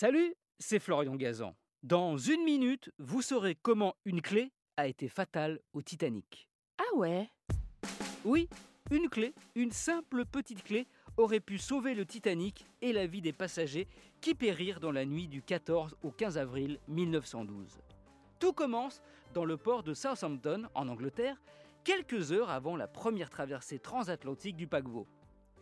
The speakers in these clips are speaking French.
Salut, c'est Florian Gazan. Dans une minute, vous saurez comment une clé a été fatale au Titanic. Ah ouais? Oui, une clé, une simple petite clé, aurait pu sauver le Titanic et la vie des passagers qui périrent dans la nuit du 14 au 15 avril 1912. Tout commence dans le port de Southampton, en Angleterre, quelques heures avant la première traversée transatlantique du paquebot.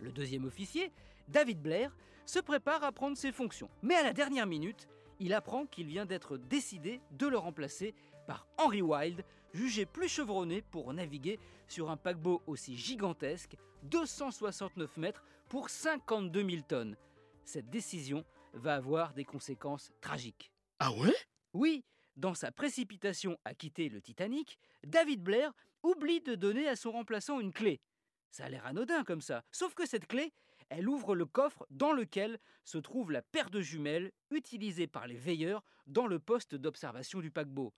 Le deuxième officier, David Blair, se prépare à prendre ses fonctions. Mais à la dernière minute, il apprend qu'il vient d'être décidé de le remplacer par Henry Wilde, jugé plus chevronné pour naviguer sur un paquebot aussi gigantesque, 269 mètres pour 52 000 tonnes. Cette décision va avoir des conséquences tragiques. Ah ouais? Oui, dans sa précipitation à quitter le Titanic, David Blair oublie de donner à son remplaçant une clé. Ça a l'air anodin comme ça, sauf que cette clé, elle ouvre le coffre dans lequel se trouve la paire de jumelles utilisée par les veilleurs dans le poste d'observation du paquebot.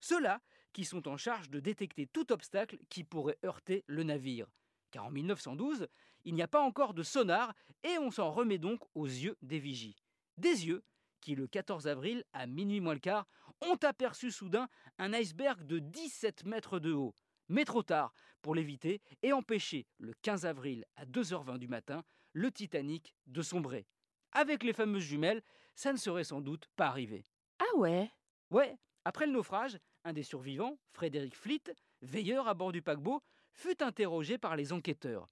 Ceux-là qui sont en charge de détecter tout obstacle qui pourrait heurter le navire. Car en 1912, il n'y a pas encore de sonar et on s'en remet donc aux yeux des vigies. Des yeux qui, le 14 avril, à minuit moins le quart, ont aperçu soudain un iceberg de 17 mètres de haut mais trop tard pour l'éviter et empêcher, le 15 avril à 2h20 du matin, le Titanic de sombrer. Avec les fameuses jumelles, ça ne serait sans doute pas arrivé. Ah ouais? Ouais, après le naufrage, un des survivants, Frédéric Fleet, veilleur à bord du paquebot, fut interrogé par les enquêteurs.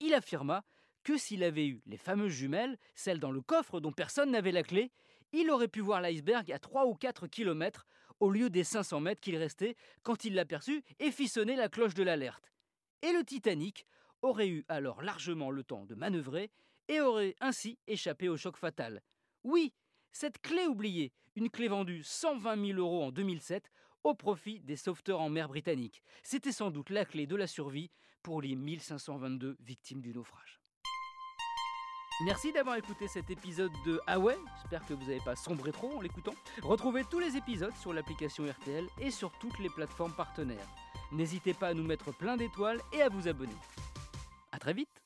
Il affirma que s'il avait eu les fameuses jumelles, celles dans le coffre dont personne n'avait la clé, il aurait pu voir l'iceberg à 3 ou 4 kilomètres au lieu des 500 mètres qu'il restait quand il l'aperçut et fit sonner la cloche de l'alerte. Et le Titanic aurait eu alors largement le temps de manœuvrer et aurait ainsi échappé au choc fatal. Oui, cette clé oubliée, une clé vendue 120 000 euros en 2007 au profit des sauveteurs en mer britanniques, c'était sans doute la clé de la survie pour les 1522 victimes du naufrage. Merci d'avoir écouté cet épisode de Ah ouais, j'espère que vous n'avez pas sombré trop en l'écoutant. Retrouvez tous les épisodes sur l'application RTL et sur toutes les plateformes partenaires. N'hésitez pas à nous mettre plein d'étoiles et à vous abonner très vite.